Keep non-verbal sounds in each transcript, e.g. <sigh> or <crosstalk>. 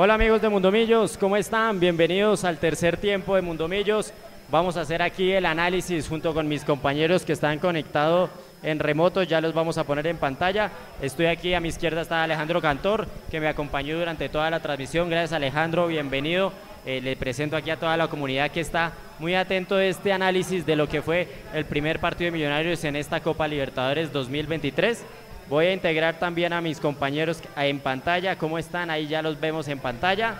Hola amigos de Mundomillos, ¿cómo están? Bienvenidos al tercer tiempo de Mundomillos. Vamos a hacer aquí el análisis junto con mis compañeros que están conectados en remoto, ya los vamos a poner en pantalla. Estoy aquí, a mi izquierda está Alejandro Cantor, que me acompañó durante toda la transmisión. Gracias Alejandro, bienvenido. Eh, le presento aquí a toda la comunidad que está muy atento de este análisis de lo que fue el primer partido de Millonarios en esta Copa Libertadores 2023. Voy a integrar también a mis compañeros en pantalla. ¿Cómo están? Ahí ya los vemos en pantalla.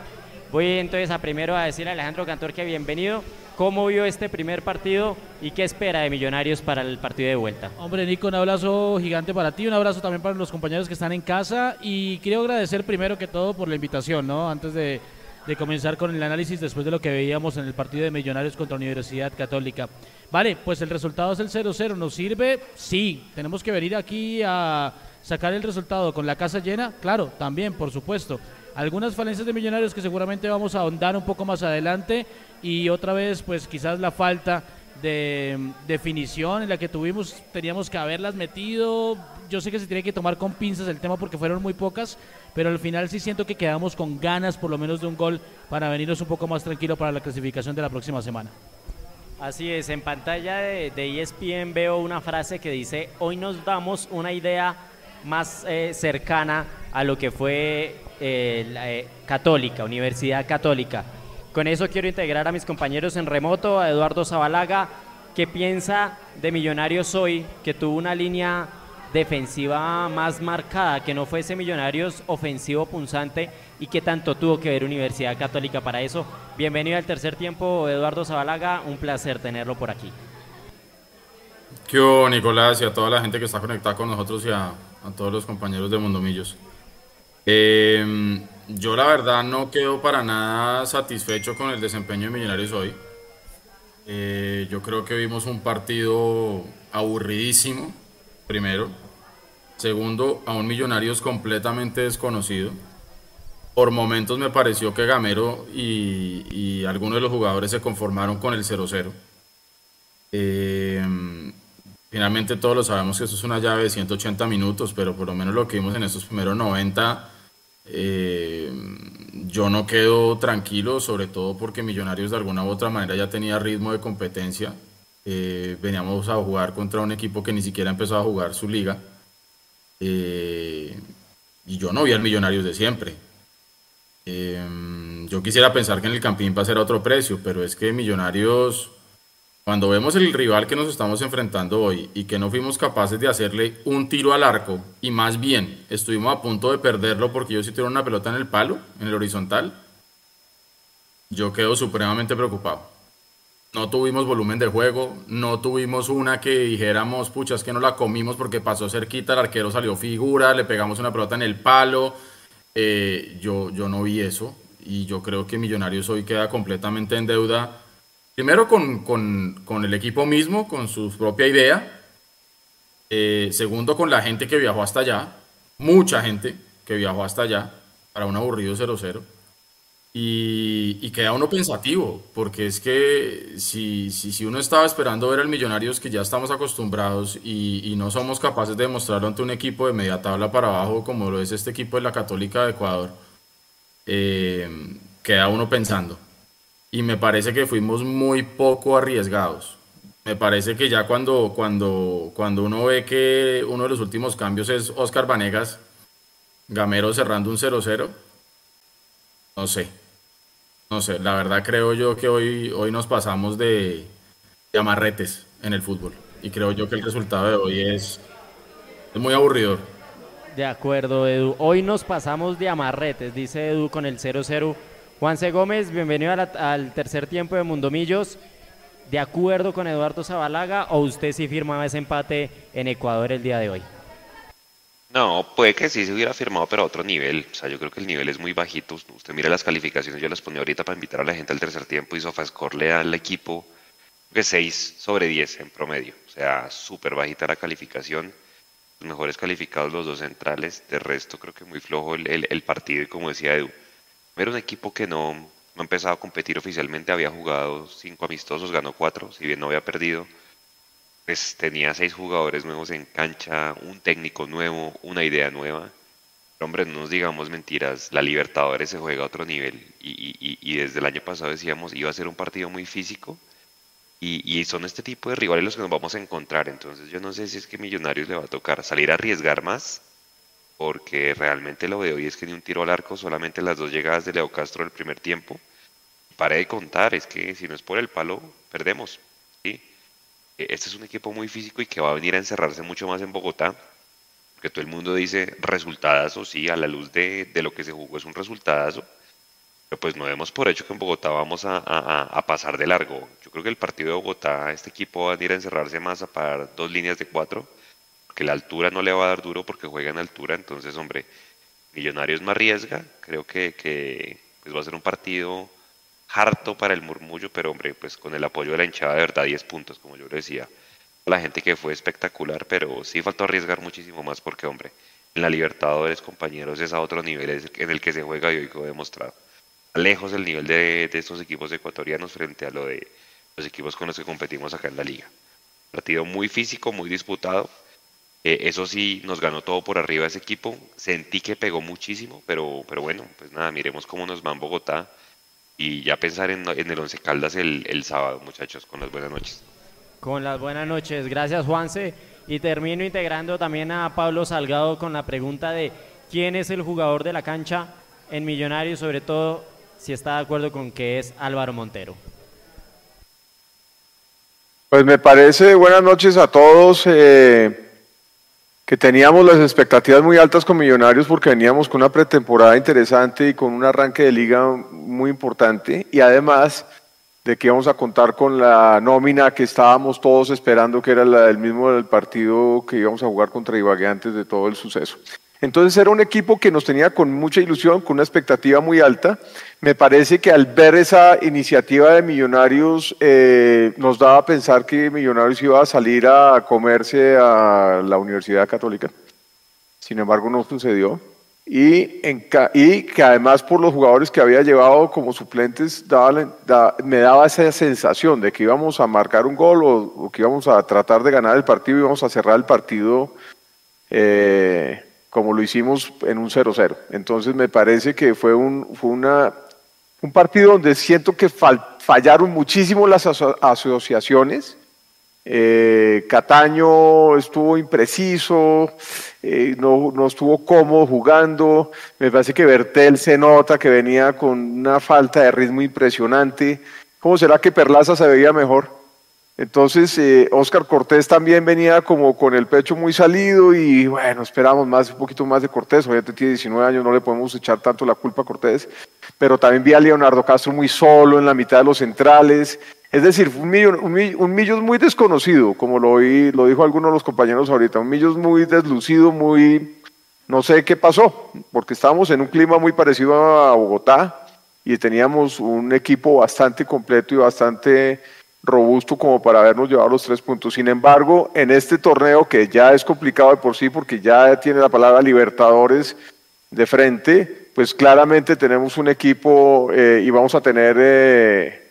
Voy entonces a primero a decirle a Alejandro Cantor que bienvenido. ¿Cómo vio este primer partido y qué espera de Millonarios para el partido de vuelta? Hombre, Nico, un abrazo gigante para ti, un abrazo también para los compañeros que están en casa y quiero agradecer primero que todo por la invitación, ¿no? Antes de, de comenzar con el análisis después de lo que veíamos en el partido de Millonarios contra Universidad Católica. Vale, pues el resultado es el 0-0. ¿Nos sirve? Sí. ¿Tenemos que venir aquí a sacar el resultado con la casa llena? Claro, también, por supuesto. Algunas falencias de Millonarios que seguramente vamos a ahondar un poco más adelante y otra vez, pues quizás la falta de definición en la que tuvimos, teníamos que haberlas metido. Yo sé que se tiene que tomar con pinzas el tema porque fueron muy pocas, pero al final sí siento que quedamos con ganas por lo menos de un gol para venirnos un poco más tranquilo para la clasificación de la próxima semana. Así es, en pantalla de, ESPN veo una frase que dice, hoy nos damos una idea más eh, cercana a lo que fue eh, la, eh, Católica, Universidad Católica. Con eso quiero integrar a mis compañeros en remoto, a Eduardo Zabalaga, ¿qué piensa de Millonarios hoy, que tuvo una línea defensiva más marcada, que no fuese Millonarios ofensivo punzante y que tanto tuvo que ver Universidad Católica para eso. Bienvenido al tercer tiempo, Eduardo Zabalaga, un placer tenerlo por aquí. ¿Qué hubo, Nicolás, y a toda la gente que está conectada con nosotros y a, todos los compañeros de Mundomillos? Eh, yo la verdad no quedo para nada satisfecho con el desempeño de Millonarios hoy. Eh, yo creo que vimos un partido aburridísimo, primero. Segundo, a un Millonarios completamente desconocido. Por momentos me pareció que Gamero y, algunos de los jugadores se conformaron con el 0-0. Eh, finalmente todos lo sabemos que eso es una llave de 180 minutos, pero por lo menos lo que vimos en estos primeros 90, eh, yo no quedo tranquilo, sobre todo porque Millonarios de alguna u otra manera ya tenía ritmo de competencia. Eh, veníamos a jugar contra un equipo que ni siquiera empezó a jugar su liga. y yo no vi al Millonarios de siempre. Em, yo quisiera pensar que en el Campín va a ser otro precio, pero es que Millonarios, cuando vemos el rival que nos estamos enfrentando hoy y que no fuimos capaces de hacerle un tiro al arco, y más bien estuvimos a punto de perderlo porque ellos sí tiraron una pelota en el palo, en el horizontal, yo quedo supremamente preocupado. No tuvimos volumen de juego, no tuvimos una que dijéramos, pucha, es que no la comimos porque pasó cerquita, el arquero salió figura, le pegamos una pelota en el palo eh, yo, yo no vi eso y yo creo que Millonarios hoy queda completamente en deuda, primero con, con, con el equipo mismo, con su propia idea, eh, segundo con la gente que viajó hasta allá, mucha gente que viajó hasta allá para un aburrido 0-0. Y, queda uno pensativo, porque es que si, si, si, uno estaba esperando ver al Millonarios que ya estamos acostumbrados y, no somos capaces de demostrarlo ante un equipo de media tabla para abajo como lo es este equipo de la Católica de Ecuador, eh, queda uno pensando. Y me parece que fuimos muy poco arriesgados. Me parece que ya cuando, cuando, cuando uno ve que uno de los últimos cambios es Oscar Vanegas, Gamero cerrando un 0-0, no sé. No sé, la verdad creo yo que hoy, hoy nos pasamos de, amarretes en el fútbol. Y creo yo que el resultado de hoy es, muy aburridor. De acuerdo, Edu. Hoy nos pasamos de amarretes, dice Edu con el 0-0. Juanse Gómez, bienvenido al tercer tiempo de Mundomillos. ¿De acuerdo con Eduardo Zabalaga o usted sí firmaba ese empate en Ecuador el día de hoy? No, puede que sí se hubiera firmado, pero a otro nivel. O sea, yo creo que el nivel es muy bajito. Usted mira las calificaciones, yo las ponía ahorita para invitar a la gente al tercer tiempo y SofaScore le da al equipo que 6 sobre 10 en promedio. O sea, súper bajita la calificación. Los mejores calificados los dos centrales. De resto, creo que muy flojo el, partido. Y como decía Edu, era un equipo que no, no empezado a competir oficialmente. Había jugado cinco amistosos, ganó cuatro, si bien no había perdido pues tenía seis jugadores nuevos en cancha, un técnico nuevo, una idea nueva. hombre, no nos digamos mentiras, la Libertadores se juega a otro nivel y, desde el año pasado decíamos iba a ser un partido muy físico y, son este tipo de rivales los que nos vamos a encontrar. Entonces yo no sé si es que Millonarios le va a tocar salir a arriesgar más porque realmente lo veo y es que ni un tiro al arco, solamente las dos llegadas de Leo Castro el primer tiempo. Pare de contar, es que si no es por el palo, perdemos. ¿Sí? E, este es un equipo muy físico y que va a venir a encerrarse mucho más en Bogotá porque todo el mundo dice resultadazo, sí, a la luz de, lo que se jugó es un resultadazo, pero pues no vemos por hecho que en Bogotá vamos a, pasar de largo. Yo creo que el partido de Bogotá, este equipo va a ir a encerrarse más a parar dos líneas de cuatro, porque la altura no le va a dar duro porque juega en altura, entonces, hombre, Millonarios más riesga, creo que, que pues va a ser un partido harto para el murmullo, pero hombre, pues con el apoyo de la hinchada de verdad 10 puntos, como yo lo decía la gente que fue espectacular, pero sí faltó arriesgar muchísimo más porque, hombre, en la Libertadores, compañeros, es a otro nivel en el que se juega y hoy he demostrado. Lejos el nivel de, estos equipos ecuatorianos frente a lo de los equipos con los que competimos acá en la liga. Partido muy físico, muy disputado. Eh, eso sí, nos ganó todo por arriba ese equipo. Sentí que pegó muchísimo, pero, pero bueno, pues nada, miremos cómo nos va en Bogotá y ya pensar en, el Once Caldas el, el sábado, muchachos, con las buenas noches. Con las buenas noches. Gracias, Juanse. Y termino integrando también a Pablo Salgado con la pregunta de quién es el jugador de la cancha en Millonarios, sobre todo si está de acuerdo con que es Álvaro Montero. Pues me parece, buenas noches a todos, eh, que teníamos las expectativas muy altas con Millonarios porque veníamos con una pretemporada interesante y con un arranque de liga muy importante y además de que íbamos a contar con la nómina que estábamos todos esperando, que era la del mismo del partido que íbamos a jugar contra Ibagué antes de todo el suceso. Entonces era un equipo que nos tenía con mucha ilusión, con una expectativa muy alta. Me parece que al ver esa iniciativa de Millonarios eh, nos daba a pensar que Millonarios iba a salir a comerse a la Universidad Católica. Sin embargo, no sucedió y, y, que además por los jugadores que había llevado como suplentes me daba esa sensación de que íbamos a marcar un gol o, que íbamos a tratar de ganar el partido íbamos a cerrar el partido eh, como lo hicimos en un 0-0. Entonces me parece que fue un, fue una, un partido donde siento que fallaron muchísimo las asociaciones eh, Cataño estuvo impreciso, eh, no, no, estuvo cómodo jugando. Me parece que Bertel se nota que venía con una falta de ritmo impresionante. ¿Cómo será que Perlaza se veía mejor? Entonces, eh, Oscar Cortés también venía como con el pecho muy salido y bueno, esperamos más, un poquito más de Cortés. Obviamente tiene 19 años, no le podemos echar tanto la culpa a Cortés. Pero también vi a Leonardo Castro muy solo en la mitad de los centrales. Es decir, un Millos un, muy desconocido, como lo, oí, lo dijo alguno de los compañeros ahorita, un Millos muy deslucido, muy, no sé qué pasó, porque estábamos en un clima muy parecido a Bogotá y teníamos un equipo bastante completo y bastante robusto como para habernos llevado los tres puntos. Sin embargo, en este torneo que ya es complicado de por sí porque ya tiene la palabra Libertadores de frente, pues claramente tenemos un equipo eh, y vamos a tener... Eh,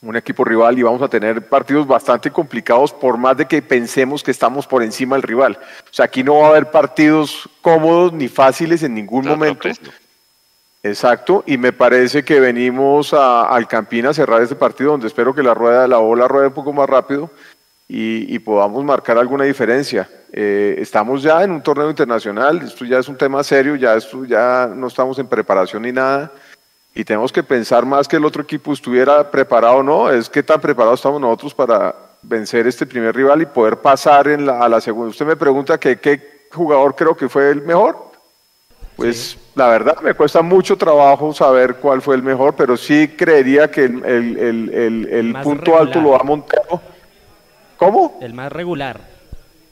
un equipo rival y vamos a tener partidos bastante complicados por más de que pensemos que estamos por encima del rival. O sea, aquí no va a haber partidos cómodos ni fáciles en ningún momento. Exacto, y me parece que venimos a, al Campín a cerrar este partido donde espero que la rueda, la bola ruede un poco más rápido y, podamos marcar alguna diferencia. Eh, estamos ya en un torneo internacional, esto ya es un tema serio, ya, esto, ya no estamos en preparación ni nada y tenemos que pensar más que el otro equipo estuviera preparado o no, es qué tan preparados estamos nosotros para vencer este primer rival y poder pasar en la, a la segunda. Usted me pregunta que, qué jugador creo que fue el mejor. Pues la verdad me cuesta mucho trabajo saber cuál fue el mejor, pero sí creería que el, el, el, el punto alto lo da Montero. ¿Cómo? El más regular,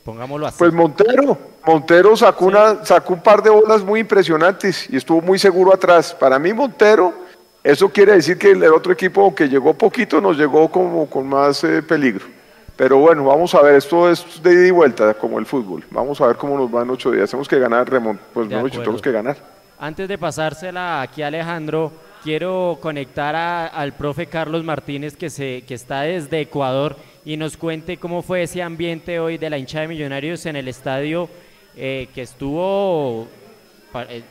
pongámoslo así. Pues Montero, Montero sacó, una, sacó un par de bolas muy impresionantes y estuvo muy seguro atrás. Para mí Montero, eso quiere decir que el otro equipo que llegó poquito nos llegó como con más eh, peligro. Pero bueno, vamos a ver, esto es de ida y vuelta, como el fútbol. Vamos a ver cómo nos va en ocho días. Tenemos que ganar, Remont, pues no, tenemos que ganar. Antes de pasársela aquí a Alejandro, quiero conectar al profe Carlos Martínez que, se, que está desde Ecuador y nos cuente cómo fue ese ambiente hoy de la hincha de Millonarios en el estadio eh, que estuvo eh,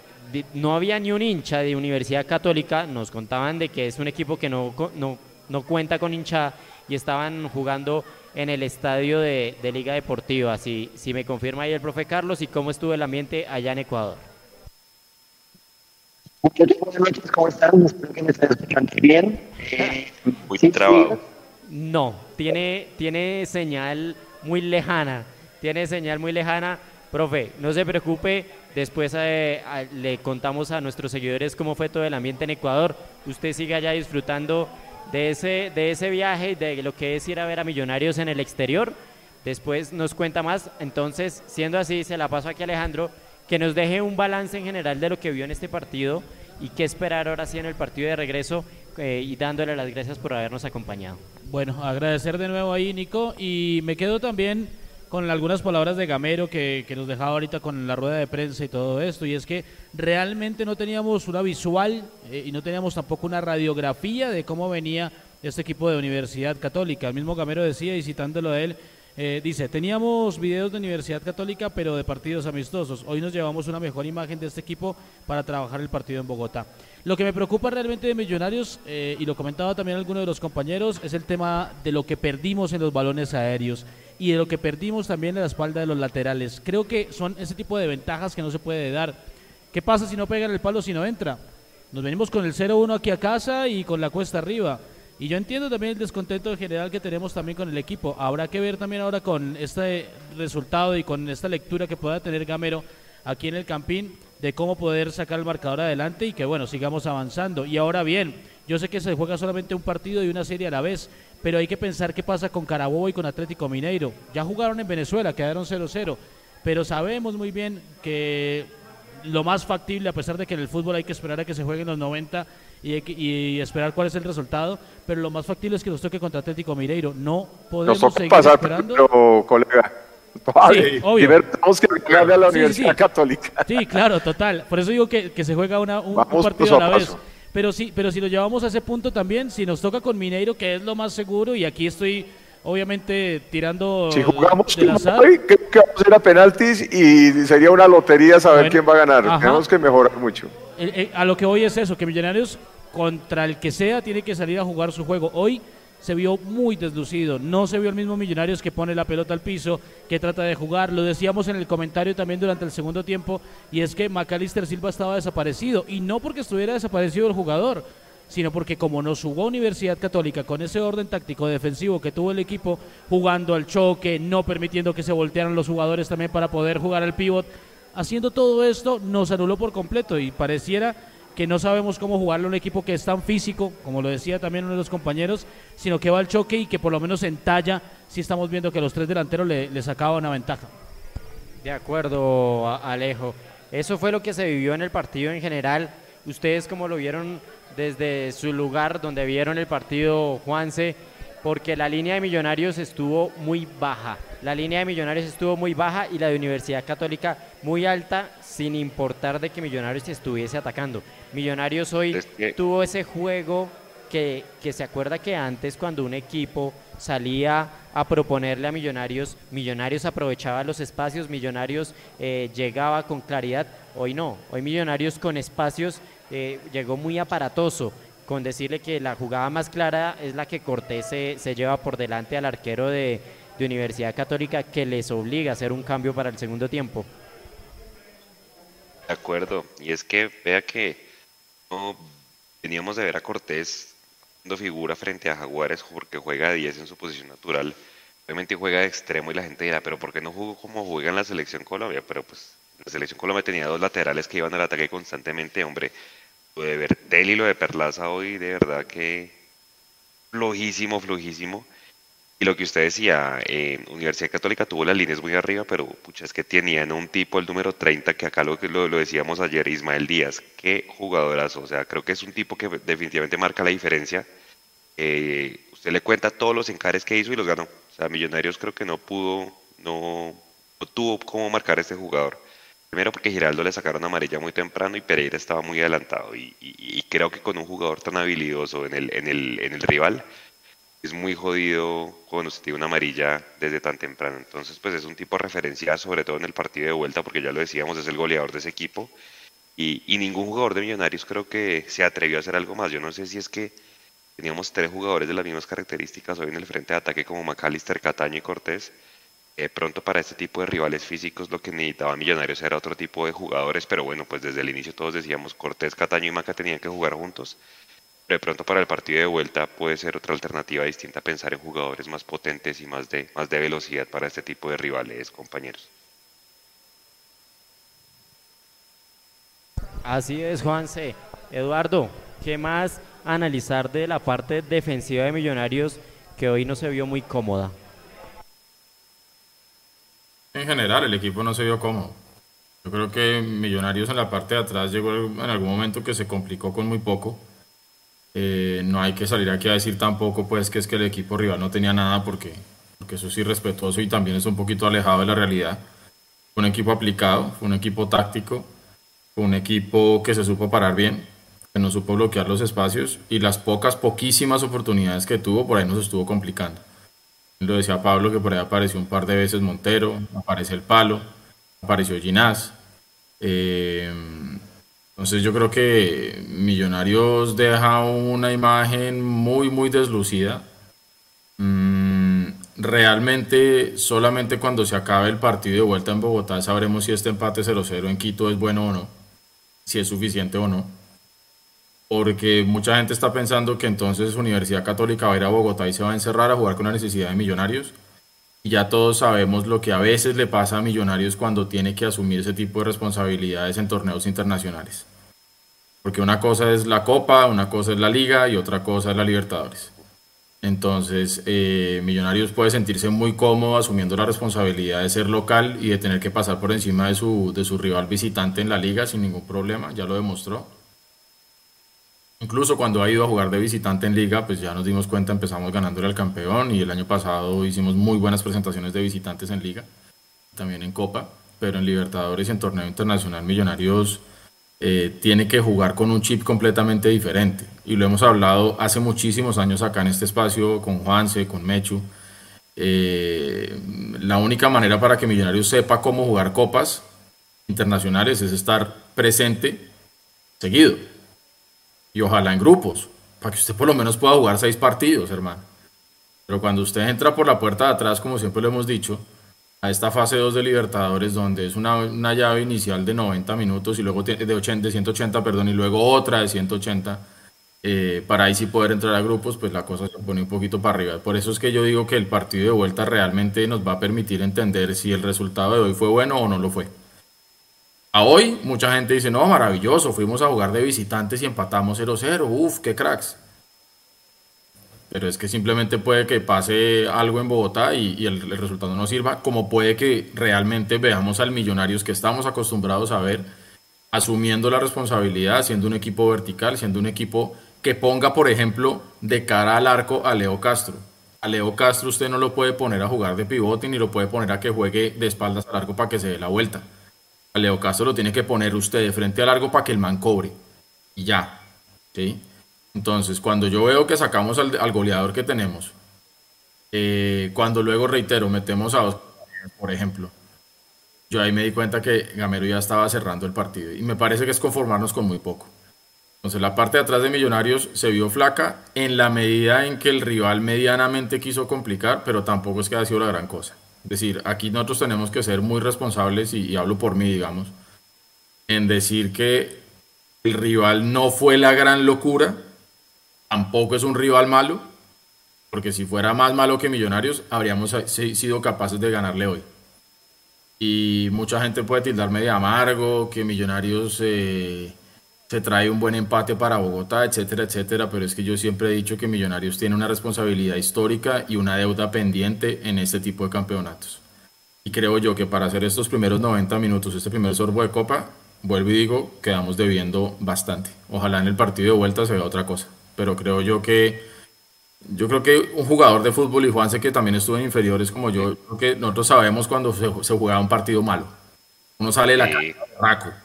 no había ni un hincha de Universidad Católica, nos contaban de que es un equipo que no, no, no cuenta con hincha y estaban jugando en el estadio de, Liga Deportiva. Si, si me confirma ahí el profe Carlos y cómo estuvo el ambiente allá en Ecuador. Buenas noches, ¿cómo están? Espero que me estén escuchando bien. <laughs> Eh, muy trabado. No, tiene, tiene señal muy lejana. Tiene señal muy lejana. Profe, no se preocupe, después eh, le contamos a nuestros seguidores cómo fue todo el ambiente en Ecuador. Usted sigue allá disfrutando de ese, de ese viaje y de lo que es ir a ver a Millonarios en el exterior. Después nos cuenta más. Entonces, siendo así, se la paso aquí a Alejandro, que nos deje un balance en general de lo que vio en este partido y qué esperar ahora sí en el partido de regreso eh, y dándole las gracias por habernos acompañado. Bueno, agradecer de nuevo ahí, Nico, y me quedo también con algunas palabras de Gamero que, que, nos dejaba ahorita con la rueda de prensa y todo esto, y es que realmente no teníamos una visual eh, y no teníamos tampoco una radiografía de cómo venía este equipo de Universidad Católica. El mismo Gamero decía, y citándolo a él, eh, dice, teníamos videos de Universidad Católica, pero de partidos amistosos. Hoy nos llevamos una mejor imagen de este equipo para trabajar el partido en Bogotá. Lo que me preocupa realmente de Millonarios, eh, y lo comentaba también alguno de los compañeros, es el tema de lo que perdimos en los balones aéreos y de lo que perdimos también en la espalda de los laterales. Creo que son ese tipo de ventajas que no se puede dar. ¿Qué pasa si no pegan el palo si no entra? Nos venimos con el 0-1 aquí a casa y con la cuesta arriba. Y yo entiendo también el descontento general que tenemos también con el equipo. Habrá que ver también ahora con este resultado y con esta lectura que pueda tener Gamero aquí en el Campín de cómo poder sacar el marcador adelante y que bueno, sigamos avanzando. Y ahora bien, yo sé que se juega solamente un partido y una serie a la vez, pero hay que pensar qué pasa con Carabobo y con Atlético Mineiro. Ya jugaron en Venezuela, quedaron 0-0, pero sabemos muy bien que lo más factible, a pesar de que en el fútbol hay que esperar a que se jueguen los 90 y, esperar cuál es el resultado, pero lo más factible es que nos toque contra Atlético Mineiro. No podemos seguir esperando. Pero, colega. Sí, obvio. Tenemos que ganarle a la Universidad Católica. Sí, claro, total. Por eso digo que, se juega una, un, partido a la vez. Pero sí, pero si lo llevamos a ese punto también, si nos toca con Mineiro, que es lo más seguro, y aquí estoy obviamente tirando si jugamos del azar. Hoy, que vamos a ir a penaltis y sería una lotería saber quién va a ganar. Tenemos que mejorar mucho. a lo que voy es eso, que Millonarios contra el que sea tiene que salir a jugar su juego. Hoy se vio muy deslucido. No se vio el mismo Millonarios que pone la pelota al piso, que trata de jugar. Lo decíamos en el comentario también durante el segundo tiempo, y es que Macalister Silva estaba desaparecido. Y no porque estuviera desaparecido el jugador, sino porque como nos jugó Universidad Católica con ese orden táctico defensivo que tuvo el equipo, jugando al choque, no permitiendo que se voltearan los jugadores también para poder jugar al pivot, haciendo todo esto nos anuló por completo y pareciera que no sabemos cómo jugarle a un equipo que es tan físico, como lo decía también uno de los compañeros, sino que va al choque y que por lo menos en talla sí estamos viendo que los tres delanteros le, le sacaban una ventaja. De acuerdo, Alejo. Eso fue lo que se vivió en el partido en general. Ustedes como lo vieron desde su lugar donde vieron el partido Juanse, porque la línea de Millonarios estuvo muy baja. La línea de Millonarios estuvo muy baja y la de Universidad Católica muy alta, sin importar de que Millonarios estuviese atacando. Millonarios hoy tuvo ese juego que, que, se acuerda que antes cuando un equipo salía a proponerle a Millonarios, Millonarios aprovechaba los espacios, Millonarios eh, llegaba con claridad, hoy no, hoy Millonarios con espacios eh, llegó muy aparatoso, con decirle que la jugada más clara es la que Cortés se, se lleva por delante al arquero de, de Universidad Católica que les obliga a hacer un cambio para el segundo tiempo. De acuerdo, y es que vea que no, teníamos de ver a Cortés dando figura frente a Jaguares porque juega de 10 en su posición natural. Obviamente juega de extremo y la gente dirá, pero ¿por qué no jugó como juega en la selección Colombia? Pero pues la selección Colombia tenía dos laterales que iban al ataque constantemente, hombre. Lo de Bertel y lo de Perlaza hoy, de verdad que flojísimo, flojísimo. Y lo que usted decía, Universidad Católica tuvo las líneas muy arriba, pero pucha, es que tenían un tipo, el número 30, que acá lo, lo, lo decíamos ayer, Ismael Díaz. Qué jugadorazo. O sea, creo que es un tipo que definitivamente marca la diferencia. Eh, usted le cuenta todos los encares que hizo y los ganó. O sea, Millonarios creo que no pudo, no, no tuvo cómo marcar a este jugador. Primero porque Giraldo le sacaron amarilla muy temprano y Pereira estaba muy adelantado. Y, creo que con un jugador tan habilidoso en el, en el, en el rival, es muy jodido cuando se tiene una amarilla desde tan temprano. Entonces, pues es un tipo referencial, sobre todo en el partido de vuelta, porque ya lo decíamos, es el goleador de ese equipo. Y, y ningún jugador de Millonarios creo que se atrevió a hacer algo más. Yo no sé si es que teníamos tres jugadores de las mismas características hoy en el frente de ataque como McAllister, Cataño y Cortés. Eh, pronto para este tipo de rivales físicos lo que necesitaba Millonarios era otro tipo de jugadores, pero bueno, pues desde el inicio todos decíamos Cortés, Cataño y Maca tenían que jugar juntos. Pero de pronto para el partido de vuelta puede ser otra alternativa distinta pensar en jugadores más potentes y más de, más de velocidad para este tipo de rivales, compañeros. Así es, Juanse. Eduardo, ¿qué más analizar de la parte defensiva de Millonarios que hoy no se vio muy cómoda? En general, el equipo no se vio cómodo. Yo creo que Millonarios en la parte de atrás llegó en algún momento que se complicó con muy poco. Eh, no hay que salir aquí a decir tampoco pues que es que el equipo rival no tenía nada porque, porque eso es irrespetuoso y también es un poquito alejado de la realidad. Fue un equipo aplicado, fue un equipo táctico, fue un equipo que se supo parar bien, que no supo bloquear los espacios y las pocas, poquísimas oportunidades que tuvo por ahí nos estuvo complicando. Lo decía Pablo que por ahí apareció un par de veces Montero, aparece el palo, apareció Ginás. Eh, entonces yo creo que Millonarios deja una imagen muy, muy deslucida. Mm, realmente solamente cuando se acabe el partido de vuelta en Bogotá sabremos si este empate 0-0 en Quito es bueno o no, si es suficiente o no. Porque mucha gente está pensando que entonces Universidad Católica va a ir a Bogotá y se va a encerrar a jugar con la necesidad de Millonarios. Y ya todos sabemos lo que a veces le pasa a Millonarios cuando tiene que asumir ese tipo de responsabilidades en torneos internacionales. Porque una cosa es la Copa, una cosa es la Liga y otra cosa es la Libertadores. Entonces, eh, Millonarios puede sentirse muy cómodo asumiendo la responsabilidad de ser local y de tener que pasar por encima de su, de su rival visitante en la liga sin ningún problema, ya lo demostró. Incluso cuando ha ido a jugar de visitante en liga, pues ya nos dimos cuenta, empezamos ganándole al campeón y el año pasado hicimos muy buenas presentaciones de visitantes en liga, también en Copa, pero en Libertadores y en torneo internacional Millonarios eh, tiene que jugar con un chip completamente diferente. Y lo hemos hablado hace muchísimos años acá en este espacio con Juanse, con Mechu. Eh, la única manera para que Millonarios sepa cómo jugar copas internacionales es estar presente seguido y ojalá en grupos, para que usted por lo menos pueda jugar seis partidos, hermano. Pero cuando usted entra por la puerta de atrás, como siempre lo hemos dicho, a esta fase 2 de Libertadores, donde es una, una llave inicial de 90 minutos y luego de, 80, de 180, perdón, y luego otra de 180, eh, para ahí sí poder entrar a grupos, pues la cosa se pone un poquito para arriba. Por eso es que yo digo que el partido de vuelta realmente nos va a permitir entender si el resultado de hoy fue bueno o no lo fue. A hoy mucha gente dice, no, maravilloso, fuimos a jugar de visitantes y empatamos 0-0, uff, qué cracks. Pero es que simplemente puede que pase algo en Bogotá y, el, el, resultado no sirva, como puede que realmente veamos al Millonarios que estamos acostumbrados a ver, asumiendo la responsabilidad, siendo un equipo vertical, siendo un equipo que ponga, por ejemplo, de cara al arco a Leo Castro. A Leo Castro usted no lo puede poner a jugar de pivote ni lo puede poner a que juegue de espaldas al arco para que se dé la vuelta a Leo Castro lo tiene que poner usted de frente a largo para que el man cobre. Y ya. Entonces, cuando yo veo que sacamos al, goleador que tenemos, eh, cuando luego, reitero, metemos a dos, por ejemplo, yo ahí me di cuenta que Gamero ya estaba cerrando el partido. Y me parece que es conformarnos con muy poco. Entonces, la parte de atrás de Millonarios se vio flaca en la medida en que el rival medianamente quiso complicar, pero tampoco es que haya sido la gran cosa. Decir, aquí nosotros tenemos que ser muy responsables, y, hablo por mí, digamos, en decir que el rival no fue la gran locura, tampoco es un rival malo, porque si fuera más malo que Millonarios, habríamos sido capaces de ganarle hoy. Y mucha gente puede tildarme de amargo, que Millonarios... Eh, se trae un buen empate para Bogotá, etcétera, etcétera, pero es que yo siempre he dicho que Millonarios tiene una responsabilidad histórica y una deuda pendiente en este tipo de campeonatos. Y creo yo que para hacer estos primeros 90 minutos, este primer sorbo de copa, vuelvo y digo, quedamos debiendo bastante. Ojalá en el partido de vuelta se vea otra cosa, pero creo yo que yo creo que un jugador de fútbol y Juan sé que también estuvo en inferiores como yo, creo que nosotros sabemos cuando se, se juega un partido malo. Uno sale de la cancha,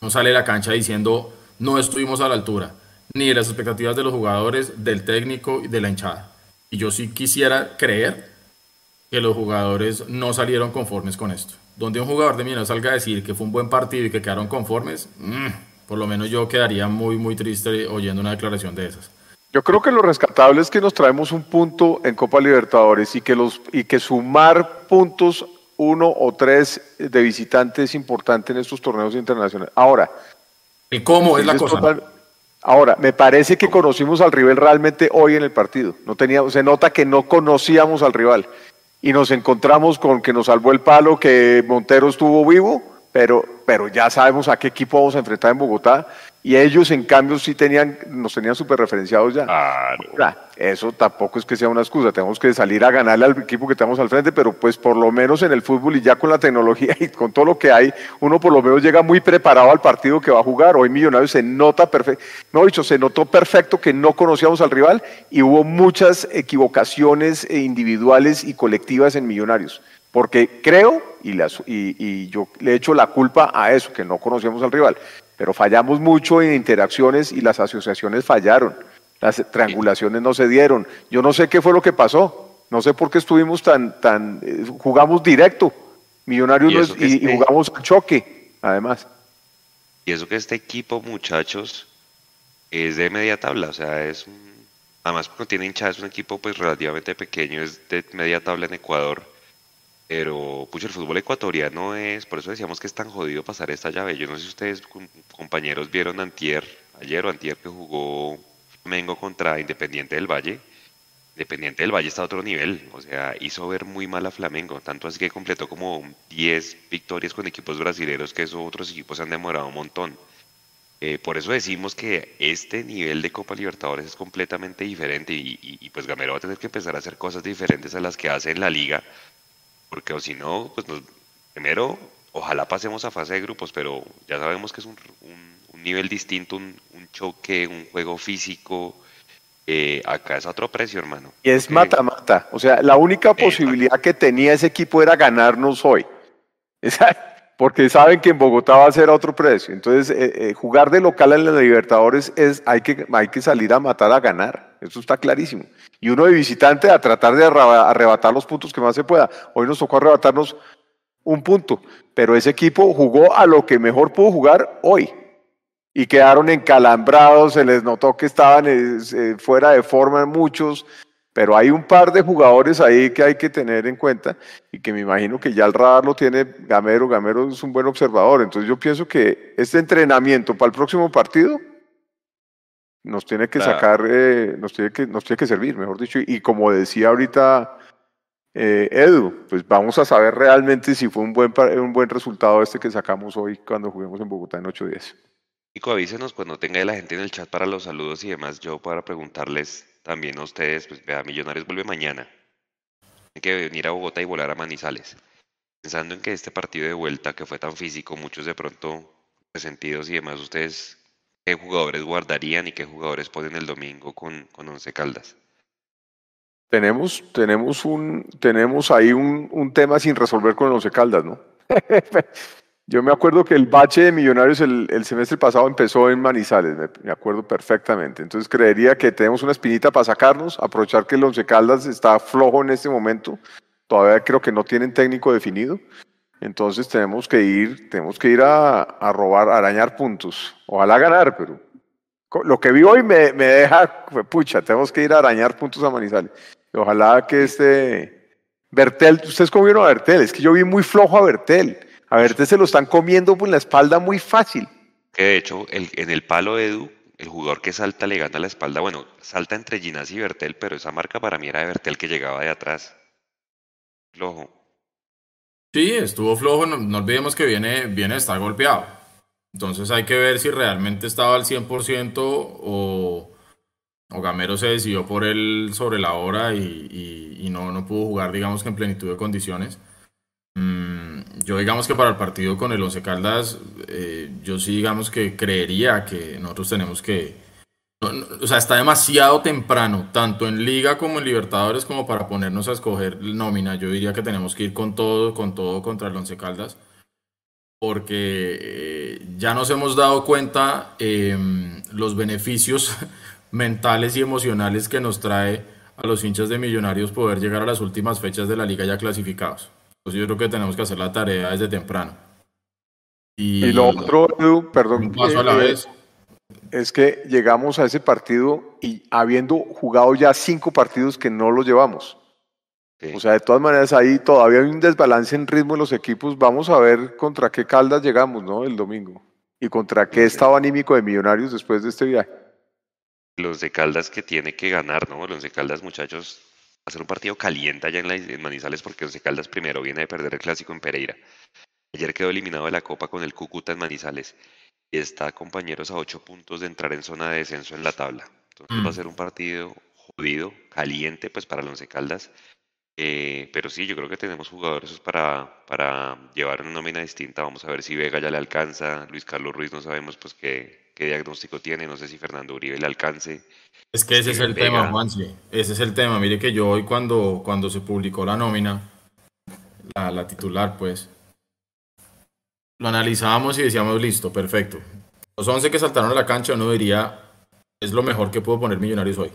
uno sale de la cancha diciendo no estuvimos a la altura, ni de las expectativas de los jugadores, del técnico y de la hinchada. Y yo sí quisiera creer que los jugadores no salieron conformes con esto. Donde un jugador de Millonarios salga a decir que fue un buen partido y que quedaron conformes, mm, por lo menos yo quedaría muy, muy triste oyendo una declaración de esas. Yo creo que lo rescatable es que nos traemos un punto en Copa Libertadores y que, los, y que sumar puntos uno o tres de visitantes es importante en estos torneos internacionales. Ahora, el cómo es la cosa. ahora, me parece que conocimos al rival realmente hoy en el partido. No teníamos, se nota que no conocíamos al rival y nos encontramos con que nos salvó el palo, que Montero estuvo vivo, pero, pero ya sabemos a qué equipo vamos a enfrentar en Bogotá y ellos, en cambio, sí tenían, nos tenían súper referenciados ya. Claro. Eso tampoco es que sea una excusa. Tenemos que salir a ganarle al equipo que tenemos al frente, pero pues por lo menos en el fútbol y ya con la tecnología <laughs> y con todo lo que hay, uno por lo menos llega muy preparado al partido que va a jugar. Hoy Millonarios se nota perfecto. No, dicho, se notó perfecto que no conocíamos al rival y hubo muchas equivocaciones individuales y colectivas en Millonarios. Porque creo, y, las, y, y yo le echo la culpa a eso, que no conocíamos al rival pero fallamos mucho en interacciones y las asociaciones fallaron, las triangulaciones no se dieron. Yo no sé qué fue lo que pasó, no sé por qué estuvimos tan, tan, eh, jugamos directo, Millonarios y, este jugamos choque, además. Y eso que este equipo, muchachos, es de media tabla, o sea, es además porque tiene hinchada, es un equipo pues relativamente pequeño, es de media tabla en Ecuador pero, pucha, el fútbol ecuatoriano es, por eso decíamos que es tan jodido pasar esta llave. Yo no sé si ustedes, compañeros, vieron antier, ayer o antier que jugó Mengo contra Independiente del Valle. Independiente del Valle está a otro nivel, o sea, hizo ver muy mal a Flamengo, tanto así que completó como 10 victorias con equipos brasileños, que esos otros equipos se han demorado un montón. Eh, por eso decimos que este nivel de Copa Libertadores es completamente diferente y, y, pues Gamero va a tener que empezar a hacer cosas diferentes a las que hace en la liga porque o si no, pues primero, ojalá pasemos a fase de grupos, pero ya sabemos que es un, nivel distinto, un, choque, un juego físico. Eh, acá es otro precio, hermano. Y es mata-mata. O sea, la única posibilidad que tenía ese equipo era ganarnos hoy. <laughs> Porque saben que en Bogotá va a ser otro precio. Entonces, eh, eh, jugar de local en la Libertadores es, hay que, hay que salir a matar a ganar. Eso está clarísimo y uno de visitante a tratar de arrebatar los puntos que más se pueda. Hoy nos tocó arrebatarnos un punto, pero ese equipo jugó a lo que mejor pudo jugar hoy y quedaron encalambrados, se les notó que estaban eh, fuera de forma muchos, pero hay un par de jugadores ahí que hay que tener en cuenta y que me imagino que ya el radar lo tiene Gamero, Gamero es un buen observador, entonces yo pienso que este entrenamiento para el próximo partido nos tiene que sacar, eh, nos, tiene que, nos tiene que servir, mejor dicho. Y, como decía ahorita eh, Edu, pues vamos a saber realmente si fue un buen, un buen resultado este que sacamos hoy cuando juguemos en Bogotá en 8-10. Nico, avísenos cuando tenga la gente en el chat para los saludos y demás. Yo para preguntarles también a ustedes, pues vea, Millonarios vuelve mañana. Hay que venir a Bogotá y volar a Manizales. Pensando en que este partido de vuelta, que fue tan físico, muchos de pronto resentidos y demás, ustedes qué jugadores guardarían y qué jugadores ponen el domingo con, con Once Caldas. Tenemos, tenemos, un, tenemos ahí un, un tema sin resolver con Once Caldas, ¿no? <laughs> Yo me acuerdo que el bache de Millonarios el, el semestre pasado empezó en Manizales, me, acuerdo perfectamente. Entonces creería que tenemos una espinita para sacarnos, aprovechar que el Once Caldas está flojo en este momento. Todavía creo que no tienen técnico definido. Entonces tenemos que ir, tenemos que ir a, robar, a arañar puntos. Ojalá ganar, pero lo que vi hoy me, me deja, pucha, tenemos que ir a arañar puntos a Manizales. ojalá que este Bertel, ustedes comieron a Bertel, es que yo vi muy flojo a Bertel. A Bertel se lo están comiendo por la espalda muy fácil. Que de hecho, en el palo Edu, el jugador que salta le gana la espalda. Bueno, salta entre Ginás y Bertel, pero esa marca para mí era de Bertel que llegaba de atrás. Flojo. Sí, estuvo flojo, no, olvidemos que viene, viene estar golpeado. Entonces hay que ver si realmente estaba al 100% o, o Gamero se decidió por él sobre la hora y, no, no pudo jugar, digamos que en plenitud de condiciones. Yo digamos que para el partido con el Once Caldas, eh, yo sí digamos que creería que nosotros tenemos que, o sea, está demasiado temprano, tanto en Liga como en Libertadores, como para ponernos a escoger nómina. Yo diría que tenemos que ir con todo, con todo contra el Once Caldas, porque eh, ya nos hemos dado cuenta em, los beneficios <laughs> mentales y emocionales que nos trae a los hinchas de Millonarios poder llegar a las últimas fechas de la Liga ya clasificados. Entonces yo creo que tenemos que hacer la tarea desde temprano. Y, lo otro, Edu, perdón, un paso a la eh, vez. es que llegamos a ese partido y habiendo jugado ya cinco partidos que no los llevamos. Sí. O sea, de todas maneras ahí todavía hay un desbalance en ritmo de los equipos. Vamos a ver contra qué Caldas llegamos, ¿no? El domingo. Y contra qué estado anímico de Millonarios después de este viaje. Los de Caldas que tiene que ganar, ¿no? Los de Caldas, muchachos, va a ser un partido caliente allá en, la- en Manizales porque de Caldas primero viene de perder el clásico en Pereira. Ayer quedó eliminado de la Copa con el Cúcuta en Manizales y está, compañeros, a ocho puntos de entrar en zona de descenso en la tabla. Entonces va a Mm. ser un partido jodido, caliente, pues para los Once Caldas. Eh, pero sí, yo creo que tenemos jugadores para, para llevar una nómina distinta. Vamos a ver si Vega ya le alcanza. Luis Carlos Ruiz no sabemos pues qué, qué diagnóstico tiene. No sé si Fernando Uribe le alcance. Es que ese es el tema, Juanse. Ese es el tema. Mire que yo hoy cuando, cuando se publicó la nómina, la, la titular, pues, lo analizábamos y decíamos, listo, perfecto. Los 11 que saltaron a la cancha, uno diría, es lo mejor que puedo poner Millonarios hoy.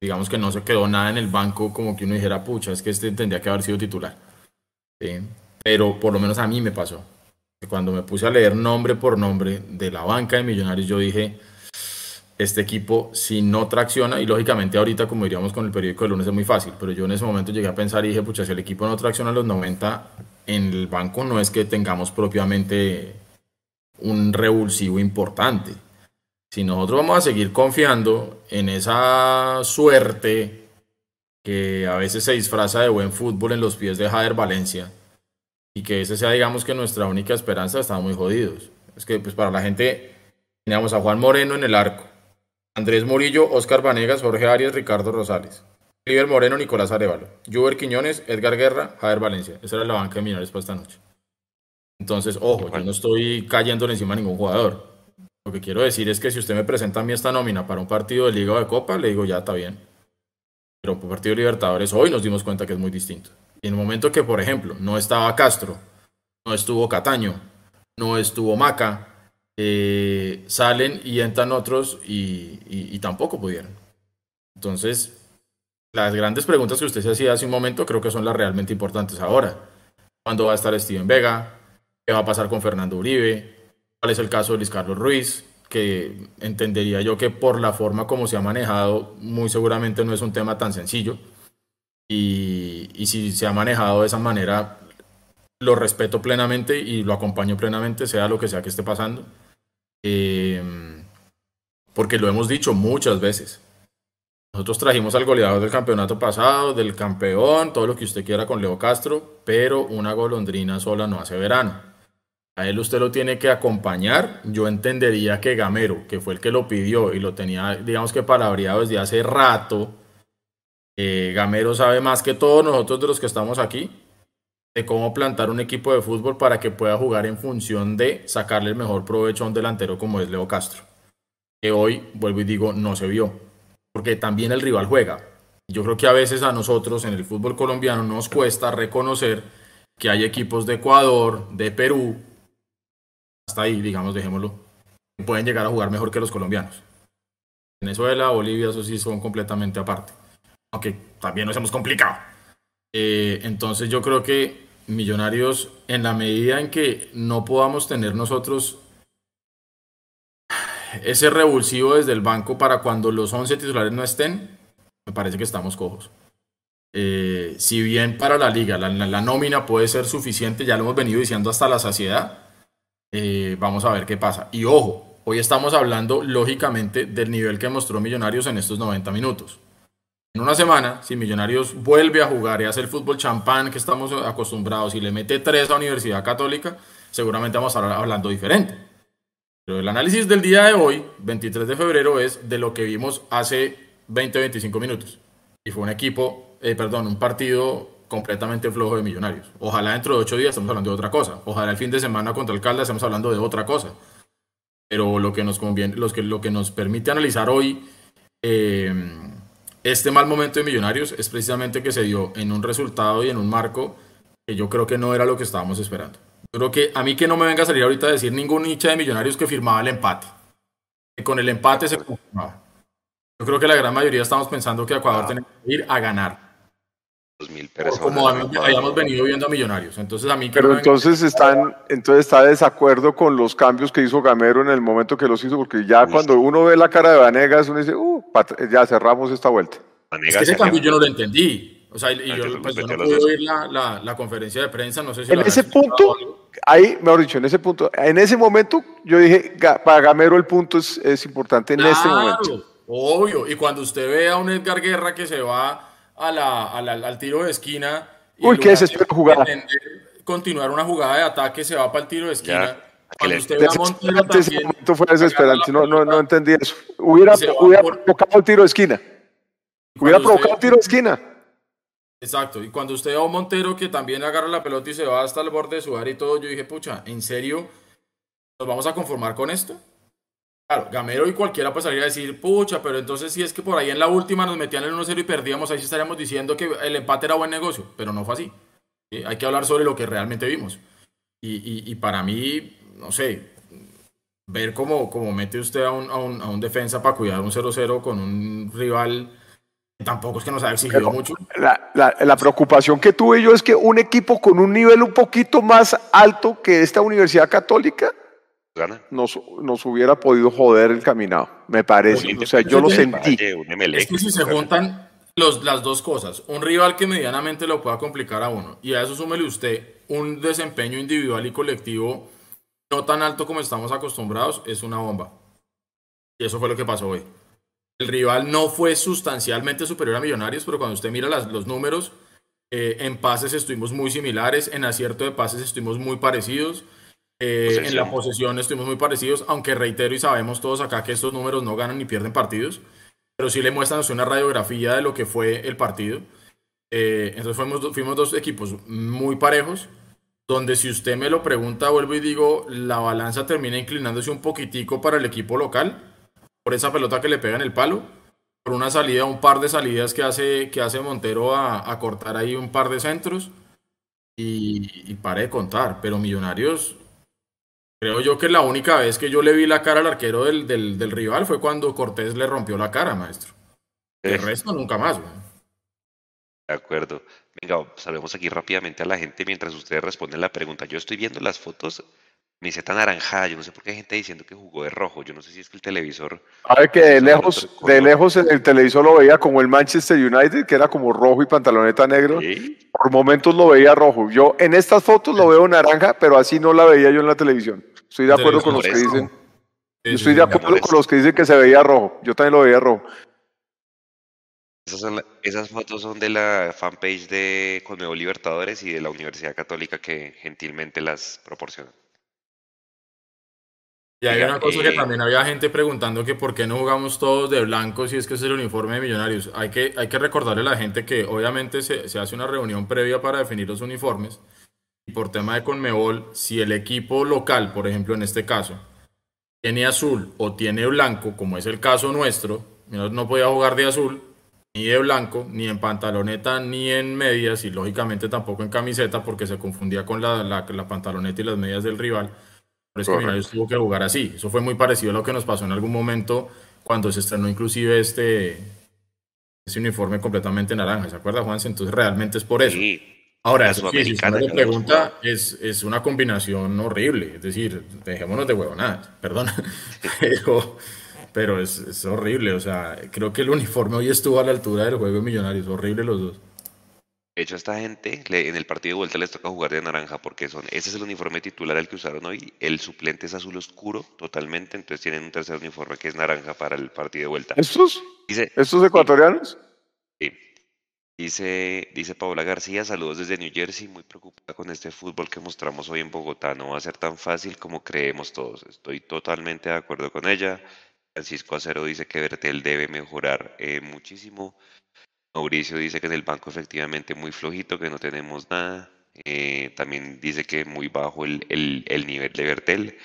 Digamos que no se quedó nada en el banco como que uno dijera, pucha, es que este tendría que haber sido titular. Sí. Pero por lo menos a mí me pasó. Cuando me puse a leer nombre por nombre de la banca de Millonarios, yo dije, este equipo si no tracciona, y lógicamente ahorita como diríamos con el periódico de lunes es muy fácil, pero yo en ese momento llegué a pensar y dije, pucha, si el equipo no tracciona a los 90, en el banco no es que tengamos propiamente un revulsivo importante. Si nosotros vamos a seguir confiando en esa suerte que a veces se disfraza de buen fútbol en los pies de Jader Valencia, y que ese sea, digamos, que nuestra única esperanza, estamos muy jodidos. Es que, pues, para la gente, teníamos a Juan Moreno en el arco, Andrés Murillo, Oscar Vanegas, Jorge Arias, Ricardo Rosales, Oliver Moreno, Nicolás Arevalo, Juber Quiñones, Edgar Guerra, Javier Valencia. Esa era la banca de para esta noche. Entonces, ojo, yo no estoy cayéndole encima a ningún jugador. Lo que quiero decir es que si usted me presenta a mí esta nómina para un partido de Liga o de Copa, le digo, ya está bien. Pero por partido de Libertadores, hoy nos dimos cuenta que es muy distinto. En el momento que, por ejemplo, no estaba Castro, no estuvo Cataño, no estuvo Maca, eh, salen y entran otros y tampoco pudieron. Entonces, las grandes preguntas que usted se hacía hace un momento creo que son las realmente importantes ahora. ¿Cuándo va a estar Steven Vega? ¿Qué va a pasar con Fernando Uribe? ¿Cuál es el caso de Luis Carlos Ruiz? Que entendería yo que por la forma como se ha manejado, muy seguramente no es un tema tan sencillo. Y, y si se ha manejado de esa manera, lo respeto plenamente y lo acompaño plenamente, sea lo que sea que esté pasando. Eh, porque lo hemos dicho muchas veces. Nosotros trajimos al goleador del campeonato pasado, del campeón, todo lo que usted quiera con Leo Castro, pero una golondrina sola no hace verano. A él usted lo tiene que acompañar. Yo entendería que Gamero, que fue el que lo pidió y lo tenía, digamos que palabreado desde hace rato, eh, Gamero sabe más que todos nosotros de los que estamos aquí de cómo plantar un equipo de fútbol para que pueda jugar en función de sacarle el mejor provecho a un delantero como es Leo Castro. Que hoy, vuelvo y digo, no se vio. Porque también el rival juega. Yo creo que a veces a nosotros en el fútbol colombiano nos cuesta reconocer que hay equipos de Ecuador, de Perú, hasta ahí, digamos, dejémoslo, que pueden llegar a jugar mejor que los colombianos. Venezuela, Bolivia, eso sí son completamente aparte. Aunque también nos hemos complicado. Eh, entonces yo creo que Millonarios, en la medida en que no podamos tener nosotros ese revulsivo desde el banco para cuando los 11 titulares no estén, me parece que estamos cojos. Eh, si bien para la liga la, la- la nómina puede ser suficiente, ya lo hemos venido diciendo hasta la saciedad, eh, vamos a ver qué pasa. Y ojo, hoy estamos hablando lógicamente del nivel que mostró Millonarios en estos 90 minutos. En una semana, si Millonarios vuelve a jugar y hace el fútbol champán que estamos acostumbrados y le mete tres a Universidad Católica, seguramente vamos a estar hablando diferente. Pero el análisis del día de hoy, 23 de febrero, es de lo que vimos hace 20-25 minutos. Y fue un equipo, eh, perdón, un partido completamente flojo de Millonarios. Ojalá dentro de ocho días estemos hablando de otra cosa. Ojalá el fin de semana contra el Caldas estemos hablando de otra cosa. Pero lo que nos conviene, lo que nos permite analizar hoy eh, este mal momento de Millonarios es precisamente que se dio en un resultado y en un marco que yo creo que no era lo que estábamos esperando. Yo creo que a mí que no me venga a salir ahorita a decir ningún hincha de Millonarios que firmaba el empate. Que con el empate se confirmaba. Yo creo que la gran mayoría estamos pensando que Ecuador tenía que ir a ganar. 2.000 Por personas. Como habíamos, venido viendo a Millonarios. Entonces a mí que Pero entonces están, entonces está de desacuerdo con los cambios que hizo Gamero en el momento que los hizo, porque ya cuando uno ve la cara de Vanegas, uno dice, uh, pat- ya cerramos esta vuelta. Es Vanegas que ese se cambio yo no lo entendí. O sea, y yo, pues, yo no pude oír la, la, la conferencia de prensa, no sé si En ese punto, ahí, mejor dicho, en ese punto, en ese momento, yo dije, para Gamero el punto es, es importante en este momento. Claro, obvio. Y cuando usted ve a un Edgar Guerra que se va a la, a la- al tiro de esquina. y Uy, qué desespero pretender Continuar una jugada de ataque, se va para el tiro de esquina. Ya, Cuando usted ve a Montero Desesperante, ese también. momento fue desesperante, no, no, no entendí eso. Hubiera, Se va hubiera por- provocado el tiro de esquina. Hubiera cuando usted- provocado el tiro de esquina. Exacto, y cuando usted ve a un Montero que también agarra la pelota y se va hasta el borde de su área y todo, yo dije, pucha, ¿en serio nos vamos a conformar con esto? Claro, Gamero y cualquiera pues salir a decir, pucha, pero entonces si es que por ahí en la última nos metían el 1-0 y perdíamos, ahí sí estaríamos diciendo que el empate era buen negocio, pero no fue así. ¿sí? Hay que hablar sobre lo que realmente vimos. Y, y- y para mí, no sé, ver cómo, cómo mete usted a un, a un, a un defensa para cuidar un 0-0 con un rival, que tampoco es que nos haya exigido Pero- mucho. La, la- la preocupación que tuve yo es que un equipo con un nivel un poquito más alto que esta Universidad Católica Gana. nos, nos hubiera podido joder el caminado, me parece. O sea, yo lo sentí. Es que si se juntan los, las dos cosas, un rival que medianamente lo pueda complicar a uno, y a eso súmele usted un desempeño individual y colectivo no tan alto como estamos acostumbrados, es una bomba. Y eso fue lo que pasó hoy. El rival no fue sustancialmente superior a Millonarios, pero cuando usted mira las- los números, eh, en pases estuvimos muy similares, en acierto de pases estuvimos muy parecidos, eh, en la Posesión. estuvimos muy parecidos, aunque reitero y sabemos todos acá que estos números no ganan ni pierden partidos, pero sí le muestran una radiografía de lo que fue el partido. Eh, entonces fuimos, fuimos dos equipos muy parejos, donde si usted me lo pregunta, vuelvo y digo, la balanza termina inclinándose un poquitico para el equipo local, por esa pelota que le pega en el palo, por una salida, un par de salidas que hace, que hace Montero a, a cortar ahí un par de centros, y, y pare de contar, pero Millonarios, creo yo que la única vez que yo le vi la cara al arquero del, del, del rival fue cuando Cortés le rompió la cara, maestro. El Eh, resto nunca más, güey. De acuerdo. Venga, salvemos aquí rápidamente a la gente mientras ustedes responden la pregunta. Yo estoy viendo las fotos, camiseta naranjada. Yo no sé por qué hay gente diciendo que jugó de rojo. Yo no sé si es que el televisor. A ver que de lejos, de lejos en el televisor lo veía como el Manchester United, que era como rojo y pantaloneta negro. ¿Sí? Por momentos lo veía rojo. Yo en estas fotos lo veo naranja, pero así no la veía yo en la televisión. Estoy de acuerdo con los que dicen. Yo estoy de acuerdo con los que dicen que se veía rojo. Yo también lo veía rojo. Esas, son la- esas fotos son de la fanpage de Conmebol Libertadores y de la Universidad Católica que gentilmente las proporcionan. Y hay una cosa que también había gente preguntando que por qué no jugamos todos de blanco si es que es el uniforme de Millonarios. Hay que, hay que recordarle a la gente que obviamente se, se hace una reunión previa para definir los uniformes. Y por tema de Conmebol, si el equipo local, por ejemplo en este caso, tiene azul o tiene blanco, como es el caso nuestro, no podía jugar de azul, ni de blanco, ni en pantaloneta, ni en medias, y lógicamente tampoco en camiseta, porque se confundía con la, la- la pantaloneta y las medias del rival. Millonarios tuvo que jugar así. Eso fue muy parecido a lo que nos pasó en algún momento cuando se estrenó inclusive este, este uniforme completamente naranja. ¿Se acuerda, Juan? Entonces realmente es por eso. Sí, Ahora, eso sí, si usted me pregunta, es, es una combinación horrible. Es decir, dejémonos de huevonadas, perdón. <laughs> pero pero es, es horrible. O sea, creo que el uniforme hoy estuvo a la altura del juego de Millonarios. Horrible los dos. De hecho, a esta gente le- en el partido de vuelta les toca jugar de naranja porque son, ese es el uniforme titular el que usaron hoy. El suplente es azul oscuro totalmente, entonces tienen un tercer uniforme que es naranja para el partido de vuelta. ¿Estos? Dice, ¿Estos ecuatorianos? sí. dice, dice Paola García, saludos desde New Jersey, muy preocupada con este fútbol que mostramos hoy en Bogotá. No va a ser tan fácil como creemos todos. Estoy totalmente de acuerdo con ella. Francisco Acero dice que Bertel debe mejorar eh, muchísimo. Mauricio dice que en el banco efectivamente muy flojito, que no tenemos nada. Eh, también dice que muy bajo el, el- el nivel de Bertel.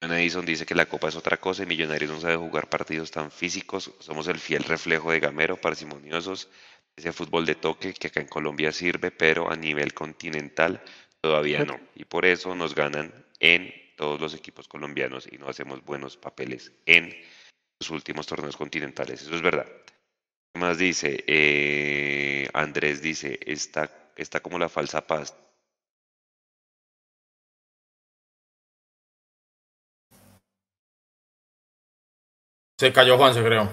Edison dice que la Copa es otra cosa y Millonarios no sabe jugar partidos tan físicos. Somos el fiel reflejo de Gamero, parsimoniosos. Ese fútbol de toque que acá en Colombia sirve, pero a nivel continental todavía no. Y por eso nos ganan en todos los equipos colombianos y no hacemos buenos papeles en los últimos torneos continentales. Eso es verdad. Más dice? Eh, Andrés dice, está, está como la falsa paz. Se cayó Juanse, creo.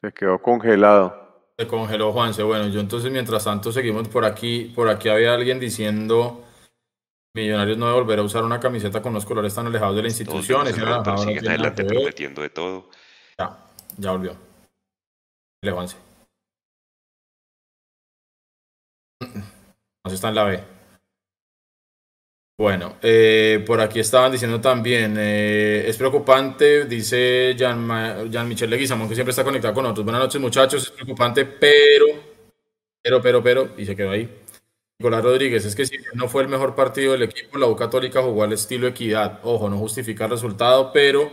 Se quedó congelado. Se congeló Juanse. Bueno, yo entonces mientras tanto seguimos por aquí. Por aquí había alguien diciendo Millonarios no volverá a usar una camiseta con los colores tan alejados de la institución. Todos siguen adelante prometiendo de todo. Ya, ya volvió. Le Juanse. Juanse está en la B. Bueno, eh, por aquí estaban diciendo también, eh, es preocupante, dice Jean, Jean Michel Leguizamón, que siempre está conectado con nosotros. Buenas noches, muchachos, es preocupante, pero, pero, pero, pero, y se quedó ahí. Nicolás Rodríguez, es que si no fue el mejor partido del equipo, la U Católica jugó al estilo equidad. Ojo, no justifica el resultado, pero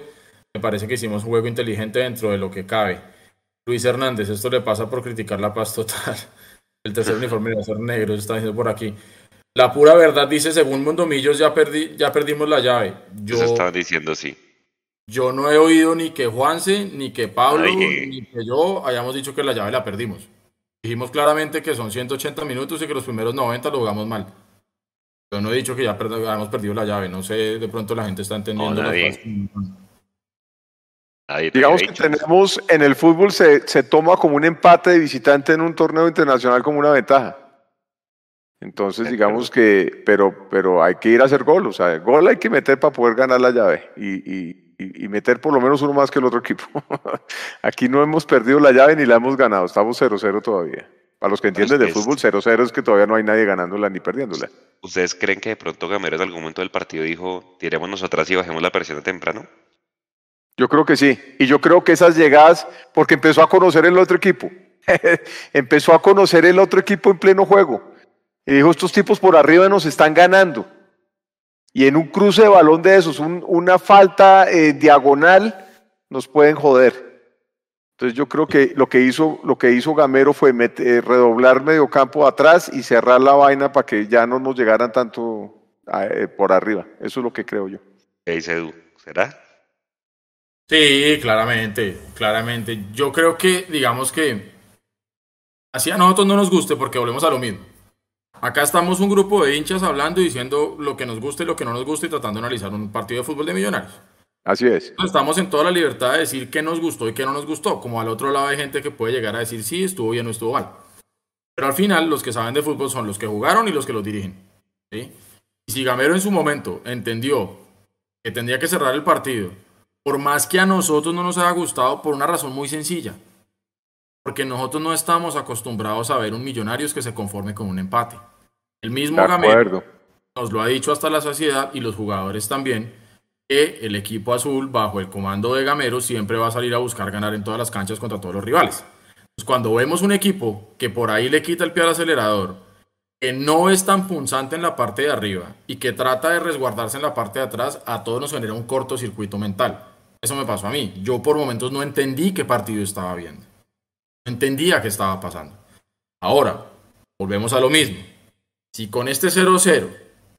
me parece que hicimos un juego inteligente dentro de lo que cabe. Luis Hernández, esto le pasa por criticar la paz total. <laughs> El tercer uniforme va a ser negro, está diciendo por aquí. La pura verdad dice, según Mondomillos, ya, perdí, ya perdimos la llave. Yo, Eso diciendo, sí. yo no he oído ni que Juanse, ni que Pablo, Ay. ni que yo hayamos dicho que la llave la perdimos. Dijimos claramente que son 180 minutos y que los primeros 90 lo jugamos mal. Yo no he dicho que ya perd- hayamos perdido la llave. No sé, de pronto la gente está entendiendo. Las nadie. Digamos que tenemos en el fútbol se, se toma como un empate de visitante en un torneo internacional como una ventaja. Entonces, digamos que, pero, pero hay que ir a hacer gol, o sea, gol hay que meter para poder ganar la llave y, y- y- meter por lo menos uno más que el otro equipo. <laughs> Aquí no hemos perdido la llave ni la hemos ganado, estamos 0-0 todavía. Para los que entienden de fútbol, 0-0 es que todavía no hay nadie ganándola ni perdiéndola. ¿Ustedes creen que de pronto Gamero en algún momento del partido dijo, tirémonos atrás y bajemos la presión de temprano? Yo creo que sí. Y yo creo que esas llegadas, porque empezó a conocer el otro equipo. <laughs> empezó a conocer el otro equipo en pleno juego. Y dijo, estos tipos por arriba nos están ganando. Y en un cruce de balón de esos, un- una falta eh, diagonal, nos pueden joder. Entonces yo creo que lo que hizo, lo que hizo Gamero fue met- eh, redoblar medio campo atrás y cerrar la vaina para que ya no nos llegaran tanto eh, por arriba. Eso es lo que creo yo. ¿Qué dice Edu? ¿Será? Sí, claramente, claramente. Yo creo que, digamos que así a nosotros no nos guste porque volvemos a lo mismo. Acá estamos un grupo de hinchas hablando y diciendo lo que nos gusta y lo que no nos gusta y tratando de analizar un partido de fútbol de millonarios. Así es. Estamos en toda la libertad de decir qué nos gustó y qué no nos gustó. Como al otro lado hay gente que puede llegar a decir sí, estuvo bien o estuvo mal. Pero al final los que saben de fútbol son los que jugaron y los que los dirigen. ¿sí? Y si Gamero en su momento entendió que tendría que cerrar el partido, por más que a nosotros no nos haya gustado, por una razón muy sencilla. Porque nosotros no estamos acostumbrados a ver un Millonarios que se conforme con un empate. El mismo Gamero nos lo ha dicho hasta la saciedad y los jugadores también, que el equipo azul, bajo el comando de Gamero, siempre va a salir a buscar ganar en todas las canchas contra todos los rivales. Cuando vemos un equipo que por ahí le quita el pie al acelerador, que no es tan punzante en la parte de arriba y que trata de resguardarse en la parte de atrás, a todos nos genera un cortocircuito mental. Eso me pasó a mí. Yo por momentos no entendí qué partido estaba viendo. No entendía qué estaba pasando. Ahora, volvemos a lo mismo. Si con este 0-0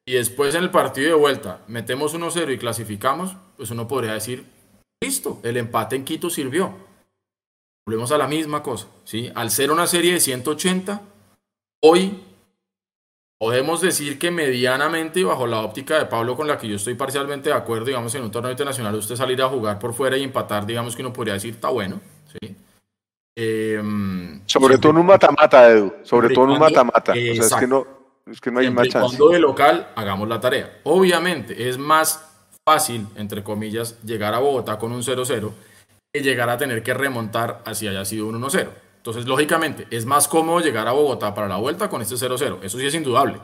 y después en el partido de vuelta metemos 1-0 y clasificamos, pues uno podría decir, listo, el empate en Quito sirvió. Volvemos a la misma cosa, ¿sí? Al ser una serie de 180, hoy podemos decir que medianamente y bajo la óptica de Pablo con la que yo estoy parcialmente de acuerdo, digamos, en un torneo internacional usted salir a jugar por fuera y empatar, digamos que uno podría decir, está bueno, ¿sí? Em, Sobre todo en un mata-mata, Edu. Sobre todo en un mata-mata. O sea, es que no, es que no hay más chance. cuando de local hagamos la tarea. Obviamente es más fácil, entre comillas, llegar a Bogotá con un 0-0 que llegar a tener que remontar así haya sido un 1-0. Entonces, lógicamente, es más cómodo llegar a Bogotá para la vuelta con este 0-0. Eso sí es indudable.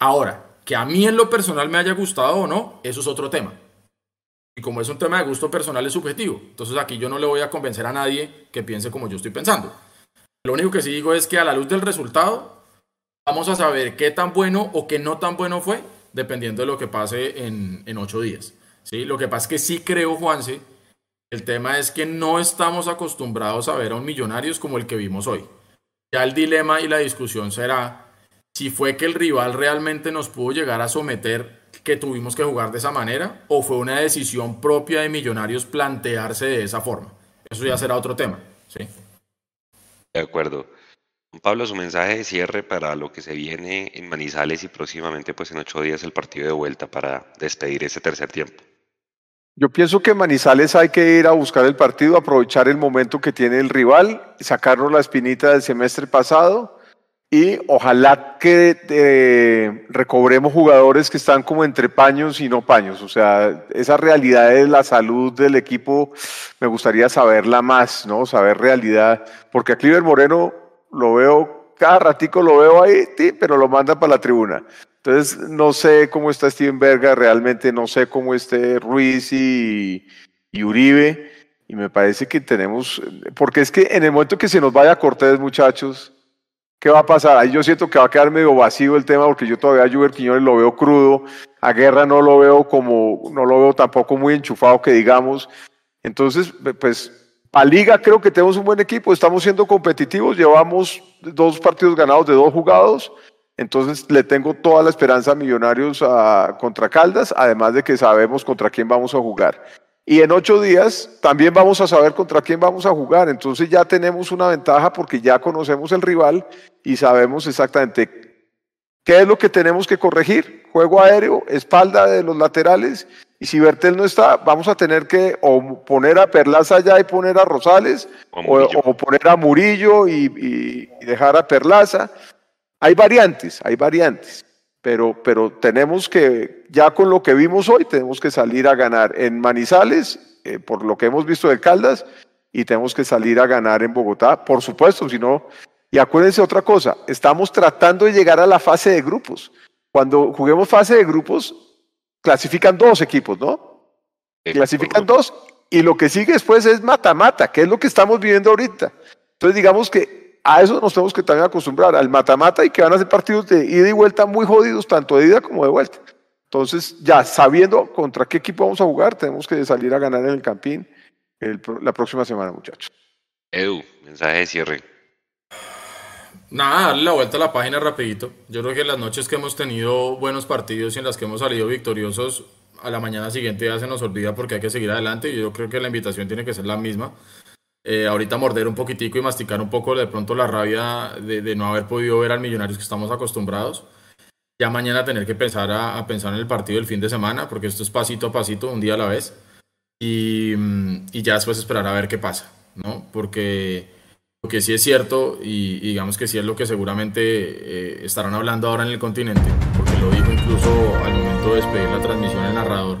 Ahora, que a mí en lo personal me haya gustado o no, eso es otro tema. Y como es un tema de gusto personal, es subjetivo. Entonces aquí yo no le voy a convencer a nadie que piense como yo estoy pensando. Lo único que sí digo es que a la luz del resultado, vamos a saber qué tan bueno o qué no tan bueno fue, dependiendo de lo que pase en, en ocho días. ¿sí? Lo que pasa es que sí creo, Juanse, el tema es que no estamos acostumbrados a ver a un Millonarios como el que vimos hoy. Ya el dilema y la discusión será si fue que el rival realmente nos pudo llegar a someter que tuvimos que jugar de esa manera o fue una decisión propia de Millonarios plantearse de esa forma. Eso ya será otro tema. Sí. De acuerdo. Pablo, su mensaje de cierre para lo que se viene en Manizales y próximamente, pues en ocho días, el partido de vuelta para despedir ese tercer tiempo. Yo pienso que Manizales hay que ir a buscar el partido, aprovechar el momento que tiene el rival, sacarnos la espinita del semestre pasado y ojalá que eh, recobremos jugadores que están como entre paños y no paños. O sea, esa realidad de la salud del equipo me gustaría saberla más, ¿no? Saber realidad, porque a Cliver Moreno lo veo, cada ratico lo veo ahí, pero lo mandan para la tribuna. Entonces, no sé cómo está Steven Berga, realmente no sé cómo esté Ruiz y, y Uribe, y me parece que tenemos, porque es que en el momento que se nos vaya Cortés, muchachos, ¿qué va a pasar? Ahí yo siento que va a quedar medio vacío el tema, porque yo todavía a Juber Quiñones lo veo crudo, a Guerra no lo veo como, no lo veo tampoco muy enchufado, que digamos. Entonces, pues a Liga creo que tenemos un buen equipo, estamos siendo competitivos, llevamos dos partidos ganados de dos jugados, entonces le tengo toda la esperanza a Millonarios a, contra Caldas, además de que sabemos contra quién vamos a jugar. Y en ocho días también vamos a saber contra quién vamos a jugar, entonces ya tenemos una ventaja porque ya conocemos el rival y sabemos exactamente qué es lo que tenemos que corregir. Juego aéreo, espalda de los laterales y si Bertel no está, vamos a tener que o poner a Perlaza allá y poner a Rosales, o, poner a Murillo y, dejar a Perlaza. Hay variantes, hay variantes, pero, pero tenemos que, ya con lo que vimos hoy, tenemos que salir a ganar en Manizales, eh, por lo que hemos visto de Caldas, y tenemos que salir a ganar en Bogotá, por supuesto, si no, y acuérdense otra cosa, estamos tratando de llegar a la fase de grupos. Cuando juguemos fase de grupos, clasifican dos equipos, ¿no? Clasifican dos y lo que sigue después es mata-mata, que es lo que estamos viviendo ahorita. Entonces digamos que a eso nos tenemos que también acostumbrar, al mata-mata y que van a ser partidos de ida y vuelta muy jodidos, tanto de ida como de vuelta. Entonces ya sabiendo contra qué equipo vamos a jugar, tenemos que salir a ganar en el Campín la próxima semana, muchachos. Edu, mensaje de cierre. Nada, darle la vuelta a la página rapidito. Yo creo que las noches que hemos tenido buenos partidos y en las que hemos salido victoriosos, a la mañana siguiente ya se nos olvida porque hay que seguir adelante y yo creo que la invitación tiene que ser la misma. Eh, ahorita morder un poquitico y masticar un poco de pronto la rabia de, no haber podido ver al Millonarios que estamos acostumbrados. Ya mañana tener que pensar a, pensar en el partido del fin de semana, porque esto es pasito a pasito, un día a la vez. Y, mm, y ya después esperar a ver qué pasa, ¿no? Porque lo que sí es cierto, y, digamos que sí es lo que seguramente eh, estarán hablando ahora en el continente, porque lo dijo incluso al momento de despedir la transmisión el narrador,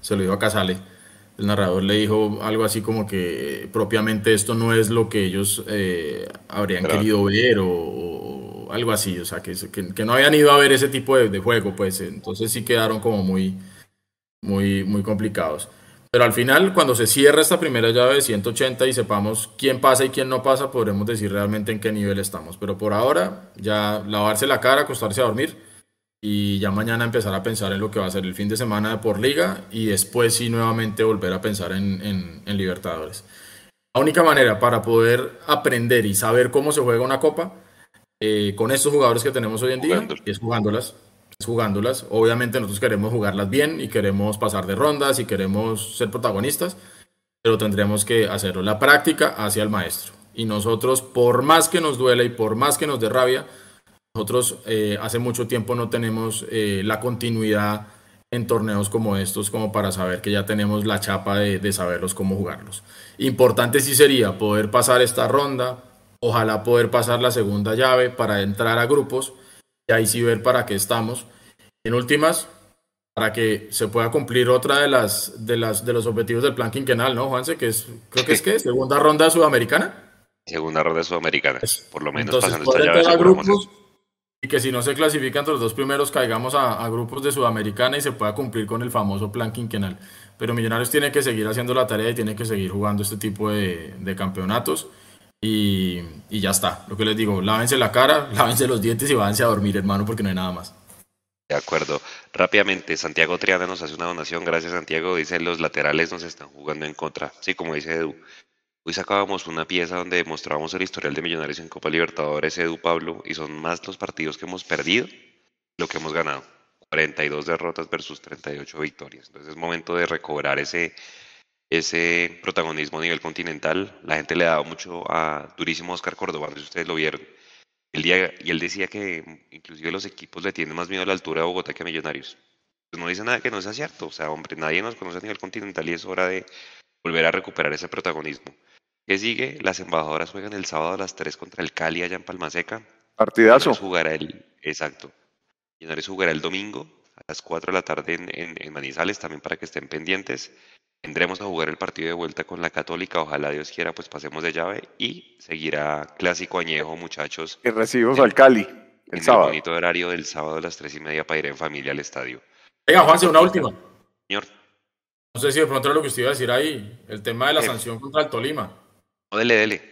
se lo dijo a Casale, el narrador le dijo algo así como que propiamente esto no es lo que ellos eh, habrían querido ver o, algo así, o sea, que, que, no habían ido a ver ese tipo de, de, juego, pues entonces sí quedaron como muy, muy, muy complicados. Pero al final, cuando se cierra esta primera llave de 180 y sepamos quién pasa y quién no pasa, podremos decir realmente en qué nivel estamos. Pero por ahora, ya lavarse la cara, acostarse a dormir y ya mañana empezar a pensar en lo que va a ser el fin de semana de por liga y después sí nuevamente volver a pensar en, Libertadores. La única manera para poder aprender y saber cómo se juega una copa eh, con estos jugadores que tenemos hoy en día es jugándolas jugándolas. Obviamente nosotros queremos jugarlas bien y queremos pasar de rondas y queremos ser protagonistas, pero tendremos que hacerlo. La práctica hacia el maestro. Y nosotros, por más que nos duele y por más que nos dé rabia, nosotros eh, hace mucho tiempo no tenemos eh, la continuidad en torneos como estos como para saber que ya tenemos la chapa de, de saberlos cómo jugarlos. Importante sí sería poder pasar esta ronda, ojalá poder pasar la segunda llave para entrar a grupos y ahí sí ver para qué estamos. En últimas, para que se pueda cumplir otra de las de las de los objetivos del plan quinquenal, ¿no, Juanse? Que es, creo que es que segunda ronda sudamericana. Segunda ronda sudamericana, por lo menos Entonces, pasando esta llave. grupos y que si no se clasifican entre los dos primeros, caigamos a, grupos de Sudamericana y se pueda cumplir con el famoso plan quinquenal. Pero Millonarios tiene que seguir haciendo la tarea y tiene que seguir jugando este tipo de, campeonatos. Y, y, ya está. Lo que les digo, lávense la cara, <laughs> lávense los dientes y váyanse a dormir, hermano, porque no hay nada más. De acuerdo. Rápidamente, Santiago Triana nos hace una donación. Gracias, Santiago. Dice, los laterales nos están jugando en contra. Sí, como dice Edu. Hoy sacábamos una pieza donde mostrábamos el historial de Millonarios en Copa Libertadores, Edu Pablo, y son más los partidos que hemos perdido lo que hemos ganado. 42 derrotas versus 38 victorias. Entonces es momento de recobrar ese ese protagonismo a nivel continental. La gente le dado mucho a durísimo Oscar Córdoba, si ustedes lo vieron. El día, y él decía que inclusive los equipos le tienen más miedo a la altura de Bogotá que a Millonarios. Pues no dice nada que no sea cierto. O sea, hombre, nadie nos conoce a nivel continental y es hora de volver a recuperar ese protagonismo. ¿Qué sigue? Las embajadoras juegan el sábado a las 3 contra el Cali allá en Palmaseca. Partidazo. Jugará el, exacto. Millonarios jugará el domingo a las 4 de la tarde en, en Manizales, también para que estén pendientes. Tendremos a jugar el partido de vuelta con la Católica, ojalá Dios quiera, pues pasemos de llave y seguirá clásico añejo, muchachos. Y recibimos al Cali el en sábado. el bonito horario del sábado a las tres y media para ir en familia al estadio. Venga, Juanse, una última. Señor, No sé si de pronto era lo que usted iba a decir ahí, el tema de la Eh. sanción contra el Tolima. No, dele, dele.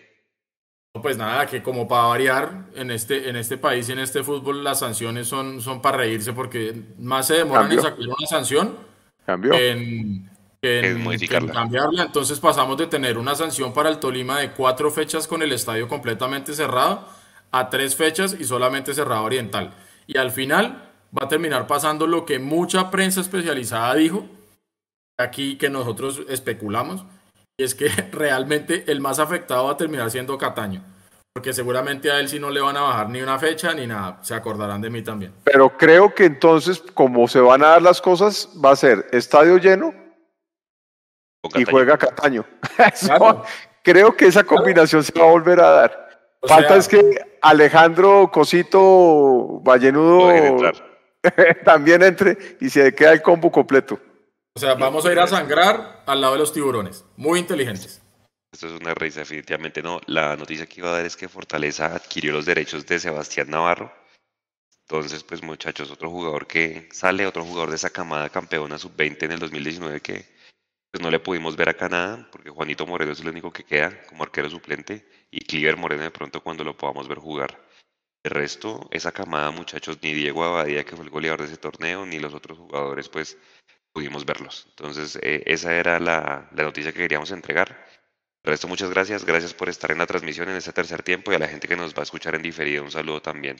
Pues nada, que como para variar, en este, en este país y en este fútbol las sanciones son, son para reírse porque más se demoran en Cambio. sacar una sanción Cambió. que en, en- En modificarla. en cambiarla. Entonces pasamos de tener una sanción para el Tolima de cuatro fechas con el estadio completamente cerrado a tres fechas y solamente cerrado oriental. Y al final va a terminar pasando lo que mucha prensa especializada dijo, aquí que nosotros especulamos, y es que <laughs> realmente el más afectado va a terminar siendo Cataño. Porque seguramente a él sí no le van a bajar ni una fecha ni nada. Se acordarán de mí también. Pero creo que entonces, como se van a dar las cosas, va a ser estadio lleno y juega Cataño. <laughs> Claro. Creo que esa combinación se va a volver a dar. O Falta sea- es que Alejandro Cosito Vallenudo <laughs> también entre y se queda el combo completo. O sea, vamos a ir a sangrar al lado de los tiburones. Muy inteligentes. Esto es una risa, definitivamente no. La noticia que iba a dar es que Fortaleza adquirió los derechos de Sebastián Navarro. Entonces, pues muchachos, otro jugador que sale, otro jugador de esa camada campeona sub-20 en el 2019 que pues no le pudimos ver acá nada, porque Juanito Moreno es el único que queda como arquero suplente y Cliver Moreno de pronto cuando lo podamos ver jugar. El resto, esa camada, muchachos, ni Diego Abadía, que fue el goleador de ese torneo, ni los otros jugadores, pues pudimos verlos. Entonces, eh, esa era la, la noticia que queríamos entregar. El resto, muchas gracias. Gracias por estar en la transmisión en este tercer tiempo y a la gente que nos va a escuchar en diferido, un saludo también.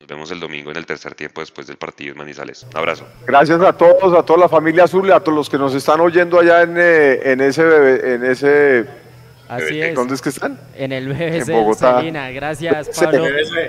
Nos vemos el domingo en el tercer tiempo después del partido en Manizales. Un abrazo. Gracias a todos, a toda la familia azul, y a todos los que nos están oyendo allá en, eh, en ese bebé- en ese Así es. ¿dónde es que están? En el BBC En Bogotá. Celina. Gracias. <laughs> Pablo.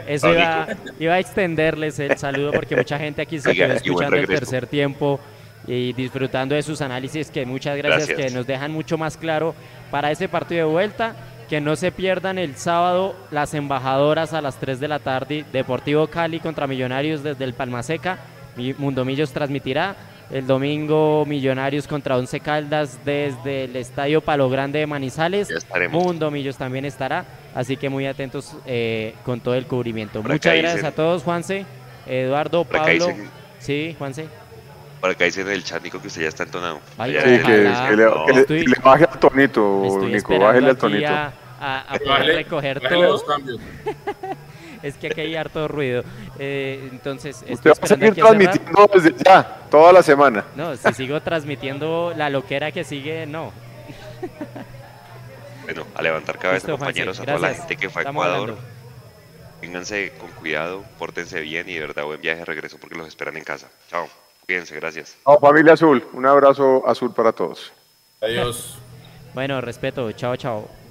Eso iba, iba a extenderles el saludo porque mucha gente aquí se quedó escuchando el tercer tiempo y disfrutando de sus análisis que muchas gracias, Gracias. que nos dejan mucho más claro para ese partido de vuelta. Que no se pierdan el sábado las embajadoras a las 3 de la tarde. Deportivo Cali contra Millonarios desde el Palmaseca. Mi- Mundomillos transmitirá. El domingo Millonarios contra Once Caldas desde el Estadio Palo Grande de Manizales. Mundo Millos también estará, así que muy atentos eh, con todo el cubrimiento. Muchas gracias a todos, Juanse, Eduardo, Pablo. Sí, Juanse. Por acá dicen en el chat, Nico, que usted ya está entonado. Ay, Sí, que, que le, No. que le- Estoy- que le baje al tonito, Estoy Nico, bájele al tonito. a, a- a poder Bájale- recoger bájale todo. <laughs> Es que aquí hay harto ruido. Eh, entonces, Usted estoy va a seguir aquí a transmitiendo desde ya, toda la semana. No, si sigo transmitiendo la loquera que sigue, no. Bueno, a levantar cabeza, Listo, Juanse, compañeros, a toda la gracias. gente que fue a Estamos Ecuador. hablando. Vénganse con cuidado, pórtense bien y de verdad buen viaje de regreso porque los esperan en casa. Chao. Cuídense, gracias. No, familia azul, un abrazo azul para todos. Adiós. Bueno, respeto. Chao, chao.